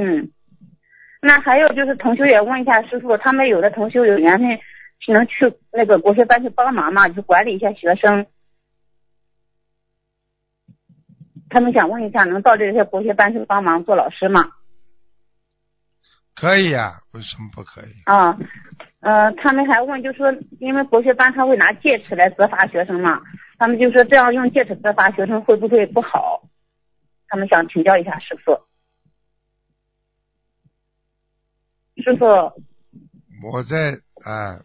嗯，那还有就是同修也问一下师傅，他们有的同修有缘分是能去那个国学班去帮忙嘛，就管理一下学生。他们想问一下，能到这些国学班去帮忙做老师吗？可以啊、为什么不可以？啊，呃，他们还问，就说因为国学班他会拿戒尺来责罚学生嘛，他们就说这样用戒尺责罚学生会不会不好？他们想请教一下师傅。师傅，我在啊、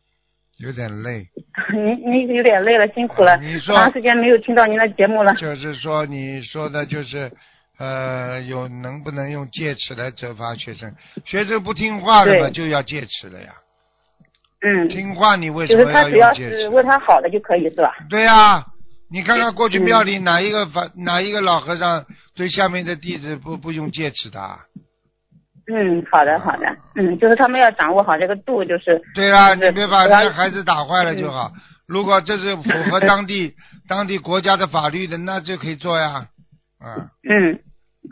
有点累，(laughs) 您您有点累了，辛苦了，啊你说长时间没有听到您的节目了。就是说你说的就是呃，有能不能用戒尺来责罚学生？学生不听话的嘛，就要戒尺了呀。嗯，听话你为什就是么要用戒尺？是为他好的就可以是吧？对呀、你看看过去嗯庙里哪一个法、哪一个老和尚对下面的弟子不不用戒尺的啊？嗯，好的好的，嗯，就是他们要掌握好这个度，就是对啦，就是你别把主要人家孩子打坏了就好。如果这是符合 (laughs) 当地当地国家的法律的，那就可以做呀。嗯，嗯，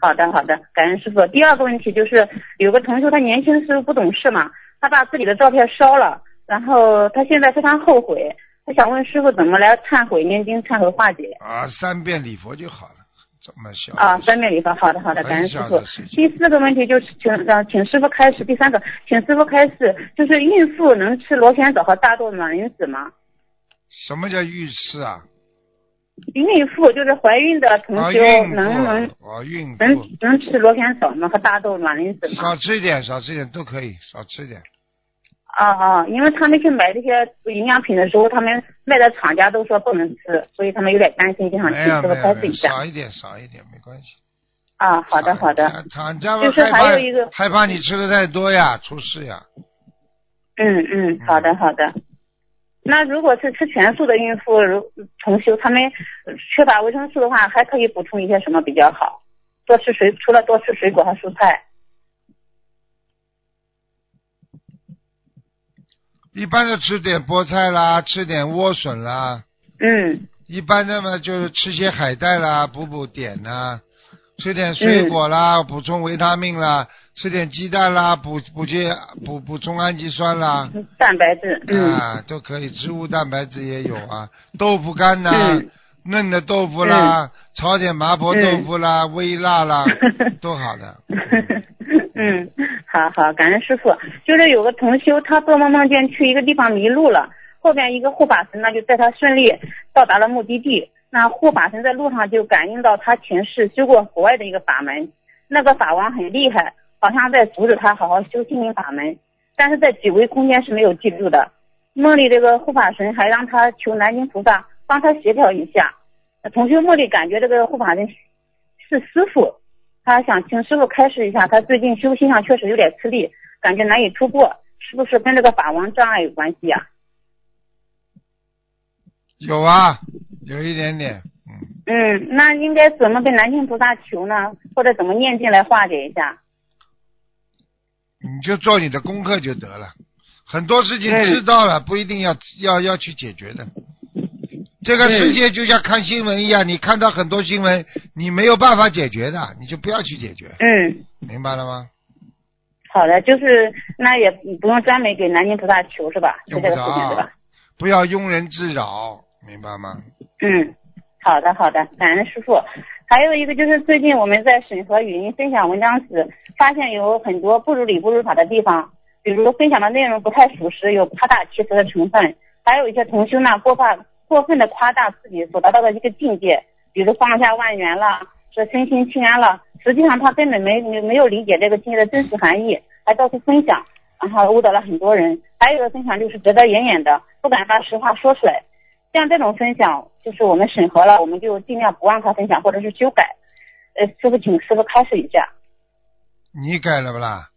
好的好的，感恩师傅。第二个问题就是有个同学他年轻时候不懂事嘛，他把自己的照片烧了，然后他现在非常后悔，他想问师傅怎么来忏悔、念经、忏悔化解啊，三遍礼佛就好了，这么小啊？三遍礼佛，好的好的，感恩师傅第四个问题就是请让请师傅开始，第三个请师傅开始，就是孕妇能吃螺旋藻和大豆卵磷脂吗？什么叫浴室啊？孕妇就是怀孕的同啊，修孕妇，能能啊，孕能，能吃螺旋藻吗？和大豆卵磷脂吗？少吃一点，少吃一点都可以，少吃一点。啊啊，因为他们去买这些营养品的时候，他们卖的厂家都说不能吃，所以他们有点担心，就想请没有师傅没有没有，开示一下。少一点，少一点没关系。啊，好的好的，厂厂家就是还有一个害怕你吃的太多呀，出事呀。嗯嗯，好的好的。那如果是吃全素的孕妇，如重修，他们呃缺乏维生素的话，还可以补充一些什么比较好？多吃水，除了多吃水果和蔬菜。一般的吃点菠菜啦，吃点莴笋啦，嗯。一般的嘛就是吃些海带啦，补补碘啦，吃点水果啦，补充维他命啦，吃点鸡蛋啦，补补些补补充氨基酸啦，蛋白质，嗯。啊都可以，植物蛋白质也有啊，豆腐干呐、嗯。嫩的豆腐啦，炒点麻婆豆腐啦，微辣啦，(laughs) 都好的。(laughs) 嗯，好好，感恩师傅。就是有个同修，他做梦梦见去一个地方迷路了，后边一个护法神呢就带他顺利到达了目的地。那护法神在路上就感应到他前世修过国外的一个法门，那个法王很厉害，好像在阻止他好好修心灵法门，但是在几维空间是没有记住的。梦里这个护法神还让他求南京菩萨帮他协调一下。同学梦里感觉这个护法神是师傅，他想请师傅开示一下，他最近修心上确实有点吃力，感觉难以突破，是不是跟这个法王障碍有关系呀？有啊，有一点点，嗯。嗯，那应该怎么跟南京菩萨求呢？或者怎么念经来化解一下？你就做你的功课就得了。很多事情知道了，不一定要要要去解决的。这个世界就像看新闻一样，你看到很多新闻，你没有办法解决的，你就不要去解决。嗯，明白了吗？好的，就是那也不用专门给南京菩萨求是吧？用不着，不要庸人自扰，明白吗？嗯，好的好的，感恩师傅。还有一个就是最近我们在审核语音分享文章时，发现有很多不如理不如法的地方。比如分享的内容不太属实，有夸大其词的成分，还有一些同修呢过分过分的夸大自己所达到的一个境界，比如放下万元了，说身心清安了，实际上他根本没没没有理解这个境界的真实含义，还到处分享，然后误导了很多人。还有的分享就是遮遮掩掩的，不敢把实话说出来。像这种分享，就是我们审核了，我们就尽量不让他分享，或者是修改。呃，师傅，请师傅开始一下。你改了不啦？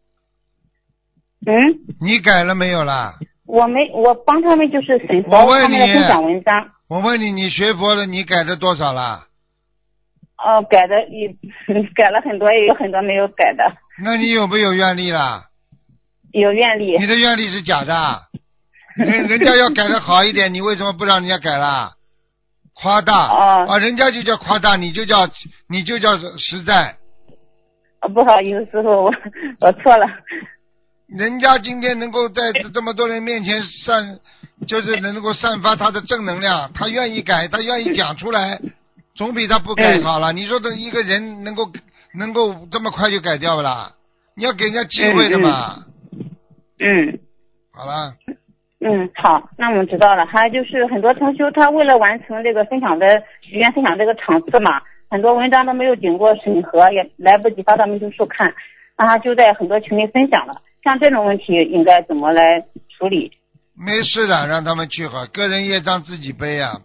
嗯，你改了没有啦？我没，我帮他们就是审核他们的分享文章。我问你，你学佛了，你改了多少了？哦，改的也 (laughs) 改了很多，也有很多没有改的。那你有没有愿力啦？有愿力。你的愿力是假的，人人家要改的好一点，你为什么不让人家改啦？夸大啊，人家就叫夸大，你就叫你就叫实在。不好意思，师傅，我我错了。人家今天能够在这么多人面前散，就是能够散发他的正能量，(laughs) 他愿意改，他愿意讲出来，总比他不改好了。你说这一个人能够能够这么快就改掉不啦？你要给人家机会的嘛。嗯。好了。嗯，好，那我们知道了。还有就是很多同修，他为了完成这个分享的许愿分享这个场次嘛，很多文章都没有经过审核，也来不及发到秘书处看，然后就在很多群里分享了。像这种问题应该怎么来处理？没事的，让他们去好，个人业障自己背啊，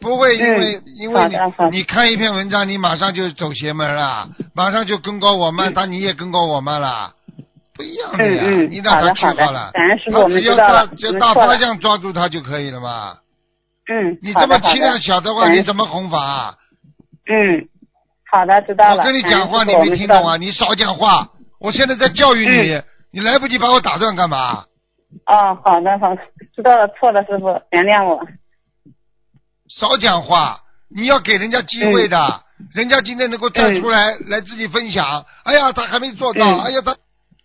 不会因为因为你你看一篇文章，你马上就走邪门了，马上就跟高我慢，他你也跟高我慢了，不一样的呀，你让他去好了，他只要大就大方向抓住他就可以了嘛。嗯，你这么气量小的话，你怎么哄法？嗯，好的，知道了。我跟你讲话，你没听懂啊？你少讲话，我现在在教育你。你来不及把我打断干嘛？哦，好的，好的，知道了，错了，师傅，原谅我。少讲话，你要给人家机会的，人家今天能够站出来来自己分享。哎呀，他还没做到，哎呀，他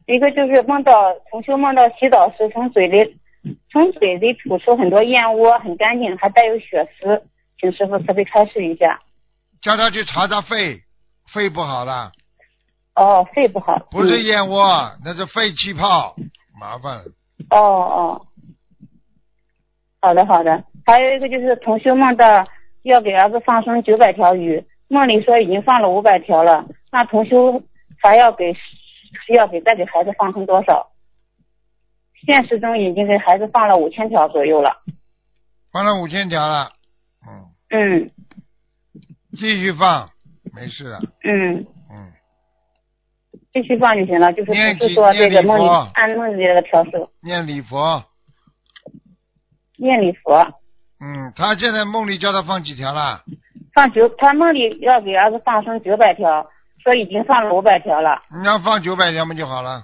一个就是梦到同修梦到洗澡时从嘴里从嘴里吐出很多燕窝，很干净，还带有血丝，请师傅慈悲开示一下。叫他去查查肺，肺不好了。哦，肺不好。不是燕窝，那是肺气泡，麻烦。哦哦，好的好的。还有一个就是同修梦到要给儿子放生九百条鱼，梦里说已经放了五百条了，那同修还要给需要给再给孩子放生多少？现实中已经给孩子放了五千条左右了。放了五千条了，嗯。嗯。继续放，没事的。嗯。继续放就行了，就是不是说这个梦里按梦里这个条数。念礼佛。念礼佛。嗯，他现在梦里叫他放几条了？放九，他梦里要给儿子放生九百条，说已经放了五百条了。你要放九百条不就好了。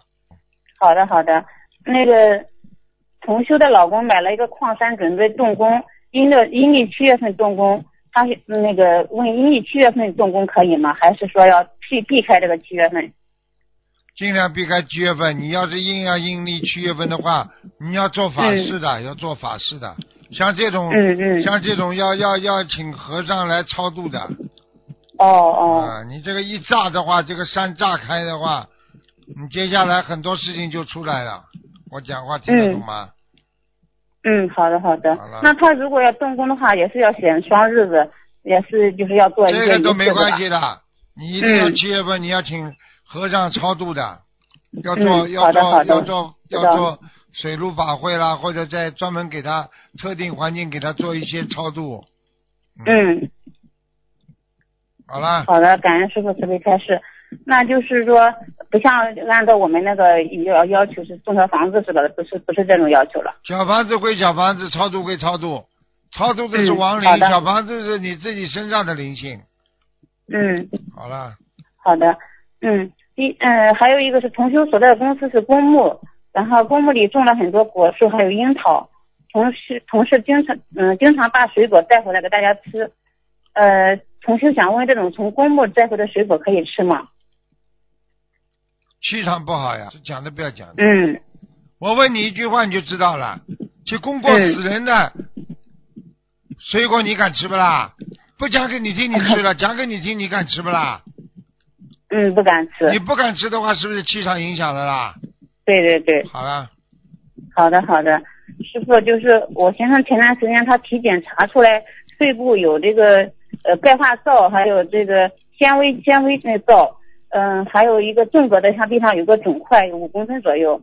好的好的，那个同修的老公买了一个矿山，准备动工，阴的阴历七月份动工，他那个问阴历七月份动工可以吗？还是说要避避开这个七月份？尽量避开七月份。你要是硬要阴历七月份的话，你要做法事的，要做法事的。像这种，像这种要要要请和尚来超度的。哦哦。啊，你这个一炸的话，这个山炸开的话，你接下来很多事情就出来了。我讲话听得懂吗？嗯，好的好的。那他如果要动工的话，也是要选双日子，也是就是要做一这个都没关系。的，你一定要嗯七月份你要请和尚超度的，要做、嗯要做要做要做水陆法会啦，或者在专门给他特定环境给他做一些超度。嗯，好了，好的，感恩师傅慈悲开示。那就是说，不像按照我们那个要要求是送套房子似的，不是不是这种要求了。小房子归小房子，超度归超度，超度的是亡灵，嗯小房子是你自己身上的灵性。嗯，好了，好的，嗯，一嗯，还有一个是同修所在的公司是公墓，然后公墓里种了很多果树，还有樱桃。同事同事经常嗯经常把水果带回来给大家吃，呃，同修想问这种从公墓带回的水果可以吃吗？气场不好呀，讲都不要讲。嗯我问你一句话你就知道了，去公过嗯死人的水果你敢吃不啦？不讲给你听你吃了，(laughs) 讲给你听你敢吃不啦？嗯，不敢吃你。不敢吃的话，是不是气场影响的啦？对对对，好了，好的好的，师傅就是我先生前段时间他体检查出来肺部有这个呃钙化灶，还有这个纤维纤维那灶，嗯、还有一个纵隔的像地上有个肿块，有五公分左右。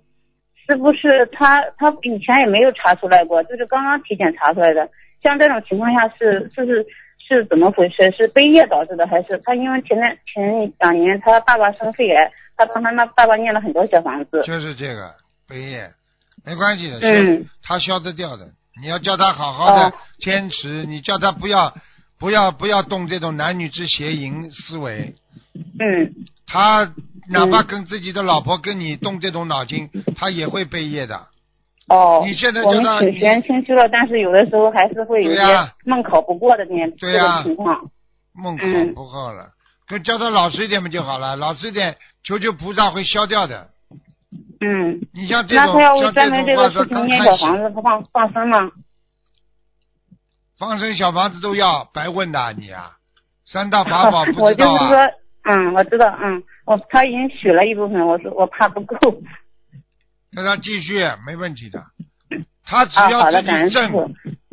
是不是他他以前也没有查出来过，就是刚刚体检查出来的？像这种情况下是是是是怎么回事？是背业导致的，还是他因为前两前两年他爸爸生肺癌，他帮他那爸爸念了很多小房子。就是这个背业，没关系的，嗯消他消得掉的。你要叫他好好的哦坚持，你叫他不要不要不要动这种男女之邪淫思维。嗯他哪怕跟自己的老婆跟你动这种脑筋，他也会背业的。哦，你现在我叫他们挺学清楚了，但是有的时候还是会有一些对呀梦考不过的那这对呀种情况。梦考嗯不过了，就叫他老实一点不就好了？老实一点，求求菩萨会消掉的。嗯，你像这种那他要为像专门这个事情念小房子不放放生吗？放生小房子都要白问的你啊，三大法宝不我知道啊？就是说，嗯，我知道，嗯，我他已经许了一部分，我说我怕不够。叫他继续没问题的。(laughs) 他只啊，要自己正，傅，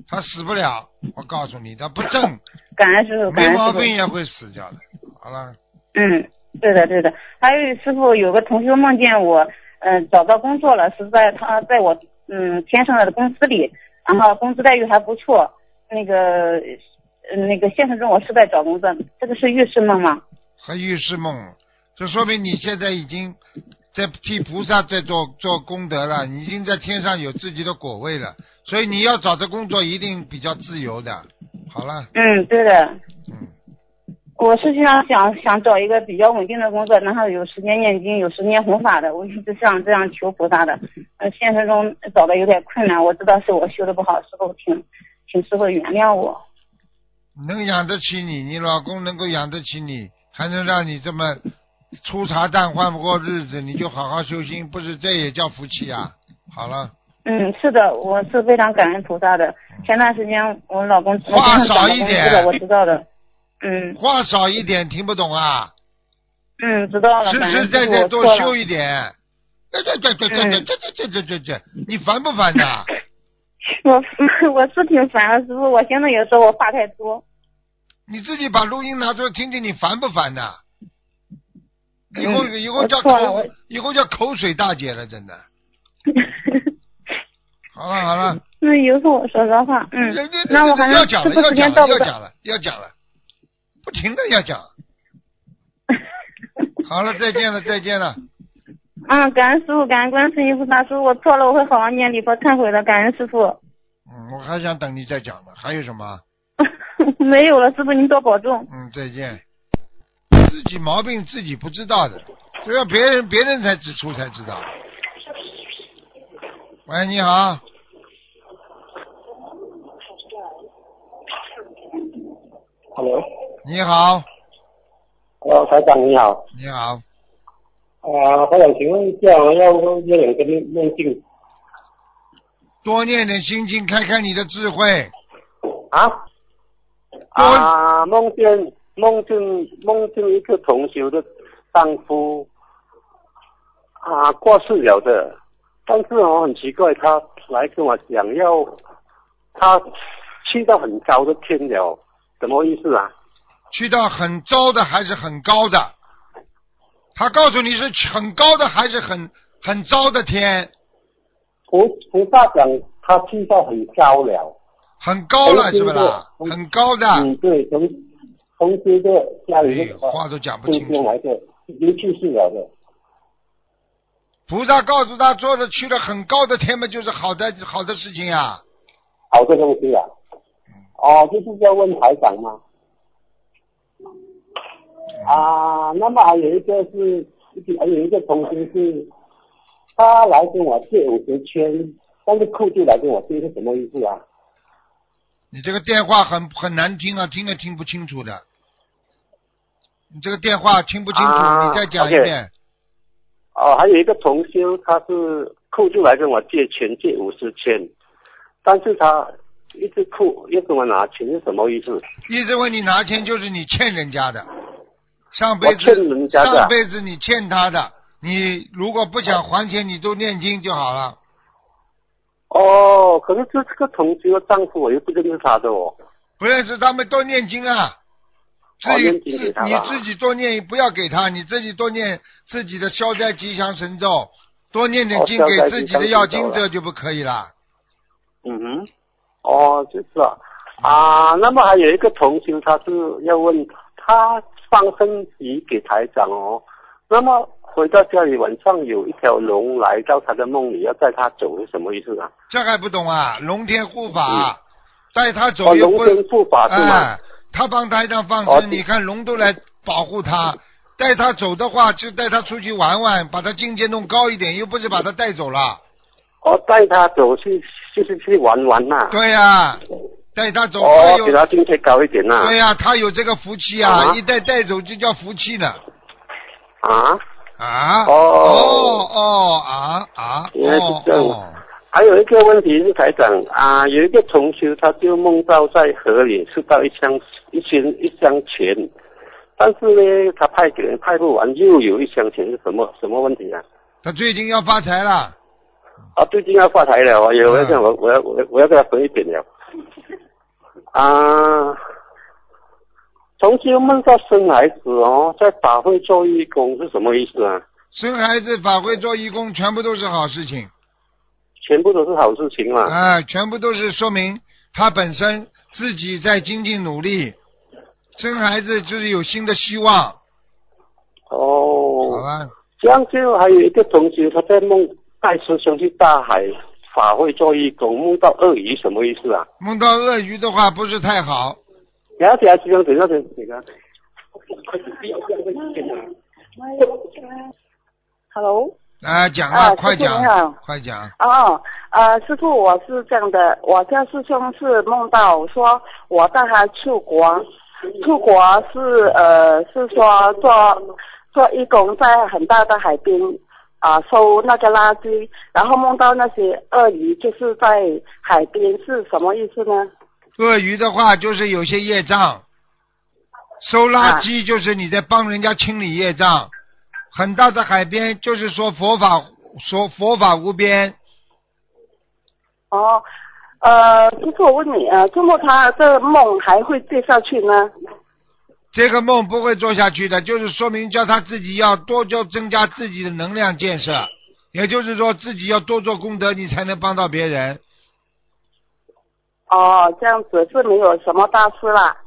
他死不了。我告诉你，他不正，感恩师傅，感没。毛病也会死掉的。好了，嗯，对的对的。还有师傅有个同学梦见我，嗯、找到工作了，是在他在我嗯天上的公司里，然后工资待遇还不错。那个呃那个现实中我是在找工作，这个是预示梦吗？和预示梦，这说明你现在已经在替菩萨在做 (laughs) 做功德了，你已经在天上有自己的果位了，所以你要找的工作一定比较自由的。好了，嗯，对的。嗯，我实际上想想找一个比较稳定的工作，然后有时间念经，有时间弘法的。我一直想这样求菩萨的。呃，现实中找的有点困难，我知道是我修的不好，师傅请请师傅原谅我。能养得起你，你老公能够养得起你，还能让你这么粗茶淡饭不过日子，你就好好修心，不是这也叫福气啊？好了，嗯，是的，我是非常感恩菩萨的。前段时间我老公话少一点我知道的。嗯话少一点，听不懂啊？嗯，知道了，实实在在多。修一点。这这这这这这这这这这这，你烦不烦呐？(laughs) 我 (laughs) 我是挺烦的，师傅，我现在有时候我话太多。你自己把录音拿出来听听，你烦不烦呐？以以后叫口以后叫口水大姐了，真的。(laughs) 好了好了，那以后我说实话，嗯那我还要讲了要讲？要讲了要讲了，不停的要讲。(laughs) 好了，再见了再见了。嗯，感恩师傅，感恩观世音菩萨，师傅我错了，我会好好念礼佛忏悔的，感恩师傅。嗯，我还想等你再讲呢，还有什么？(laughs) 没有了，师傅您多保重。嗯，再见。自己毛病自己不知道的，都要别人别人才指出才知道。喂，你好，Hello，你好，Hello，台长你好，你好，啊，我想请问一下，我要要两个梦梦境多念点心经，开开你的智慧。啊？啊，梦见梦见梦见一个同修的丈夫啊过世了的，但是哦很奇怪，他来跟我讲要他去到很高的天了，什么意思啊？去到很糟的还是很高的？他告诉你是很高的还是很很糟的天？菩菩萨讲他去到很高了，很高了是不是？很高的。嗯，对，从从这个家里哎话都讲不清楚。来的，已经去世了的。菩萨告诉他做的去了很高的天嘛，就是好的好的事情啊。好的东西啊。哦，就是要问台长吗？啊，那么还有一个是，还有一个同学是，他来跟我借五十圈，但是扣就来跟我借是什么意思啊？你这个电话很很难听啊，听也听不清楚的。你这个电话听不清楚，啊你再讲一遍。哦，还有一个同修，他是扣出来跟我借钱，借五十千，但是他一直扣要跟我拿钱是什么意思？一直问你拿钱，就是你欠人家的，上辈我欠子人家的上辈子你欠他的，你如果不想还钱，你都念经就好了。哦，可是这这个同修的丈夫我又不认识他的哦。不认识他们都念经啊，自己、自你自己多念，不要给他，你自己多念自己的消灾吉祥神咒，多念点哦经给自己的要经者就不可以了。嗯哼，哦，就是啊，啊，那么还有一个同学，他是要问他放生鱼给台长哦，那么回到家里晚上有一条龙来到他的梦里，要带他走是什么意思啊？这还不懂啊？龙天护法，带他哦，走又不龙天护法是吗？哎，他帮台长放哦生，你看龙都来保护他。带他走的话，就带他出去玩玩，把他境界弄高一点，又不是把他带走了。哦，带他走去就是去玩玩呐、对呀、带他走，他哦，有给他境界高一点呐、对呀、他有这个福气啊，啊一带带走就叫福气呢。啊，啊？哦哦哦啊啊！哦这样哦，还有一个问题是台长啊，有一个同学他就梦到在河里吃到一箱一箱一箱钱，但是呢，他派给人派不完，又有一箱钱是什么什么问题啊？他最近要发财了。啊，最近要发财了，我有我要我我要我要我要跟他分一点了。啊，同学梦到生孩子哦，在法会做义工是什么意思啊？生孩子、法会、做义工，全部都是好事情。全部都是好事情嘛。啊，全部都是说明他本身自己在精进努力，生孩子就是有新的希望。好哦，了，这样就还有一个同学他在梦带师兄去大海法会做义工，梦到鳄鱼什么意思啊？梦到鳄鱼的话不是太好。等一下等一下，师兄等一下等一下。Hello，(laughs) 啊，讲啊快讲，快讲。哦，呃，师傅，我是这样的，我家师兄是梦到说我带他出国，出国是呃是说做做义工在很大的海边啊、收那个垃圾，然后梦到那些鳄鱼就是在海边是什么意思呢？鳄鱼的话就是有些业障，收垃圾就是你在帮人家清理业障。很大的海边就是说佛法说佛法无边，哦，呃，师傅我问你，啊，周末他这梦还会做下去吗？这个梦不会做下去的，就是说明叫他自己要多就增加自己的能量建设，也就是说自己要多做功德，你才能帮到别人。哦，这样子是没有什么大事啦。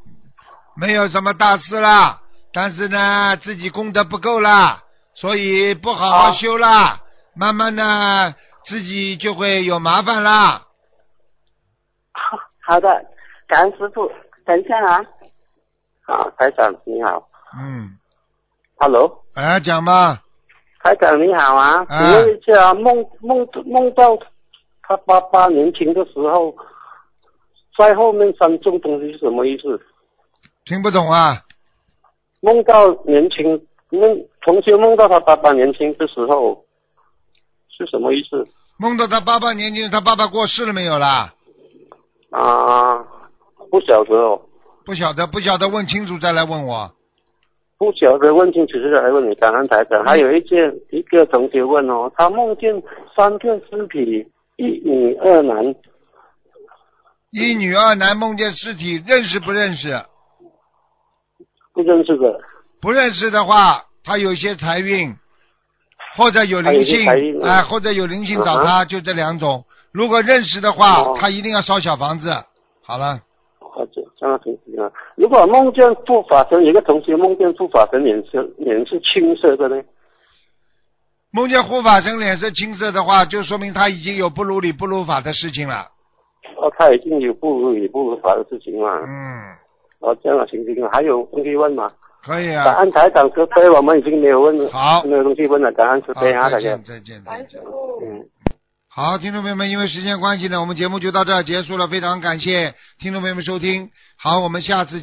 没有什么大事啦，但是呢，自己功德不够啦，所以不好好修啦，慢慢的自己就会有麻烦啦。(laughs) 好的，感恩师傅。等一下啊，啊，台长你好嗯，，Hello，哎，讲吧，台长你好啊，请啊问一下，梦梦梦到他爸爸年轻的时候，在后面三种东西是什么意思？听不懂啊？梦到年轻梦同学梦到他爸爸年轻的时候是什么意思？梦到他爸爸年轻，他爸爸过世了没有啦？啊，不晓得哦，不晓得，不晓得，问清楚再来问我。不晓得问清楚再来问你。感恩台长，还有一件一个同学问哦，他梦见三个尸体，一女二男，一女二男梦见尸体，认识不认识？不认识的，不认识的话，他有些财运，或者有灵性财运，哎，或者有灵性找他，就这两种。如果认识的话，哦他一定要烧小房子。好了，好的这样挺行啊。如果梦见护法神，有一个同学梦见护法神脸色脸是青色的呢？梦见护法神脸色青色的话，就说明他已经有不如理不如法的事情了。哦，他已经有不如理不如法的事情了。嗯，哦，这样的情形啊，还有东西问吗？可以啊感啊。恩台长慈悲，我们已经没有问了，好没有东西问了，感恩慈好，悲啊，再大家见，。再见，再见。嗯。好，听众朋友们，因为时间关系呢，我们节目就到这儿结束了，非常感谢听众朋友们收听。好，我们下次。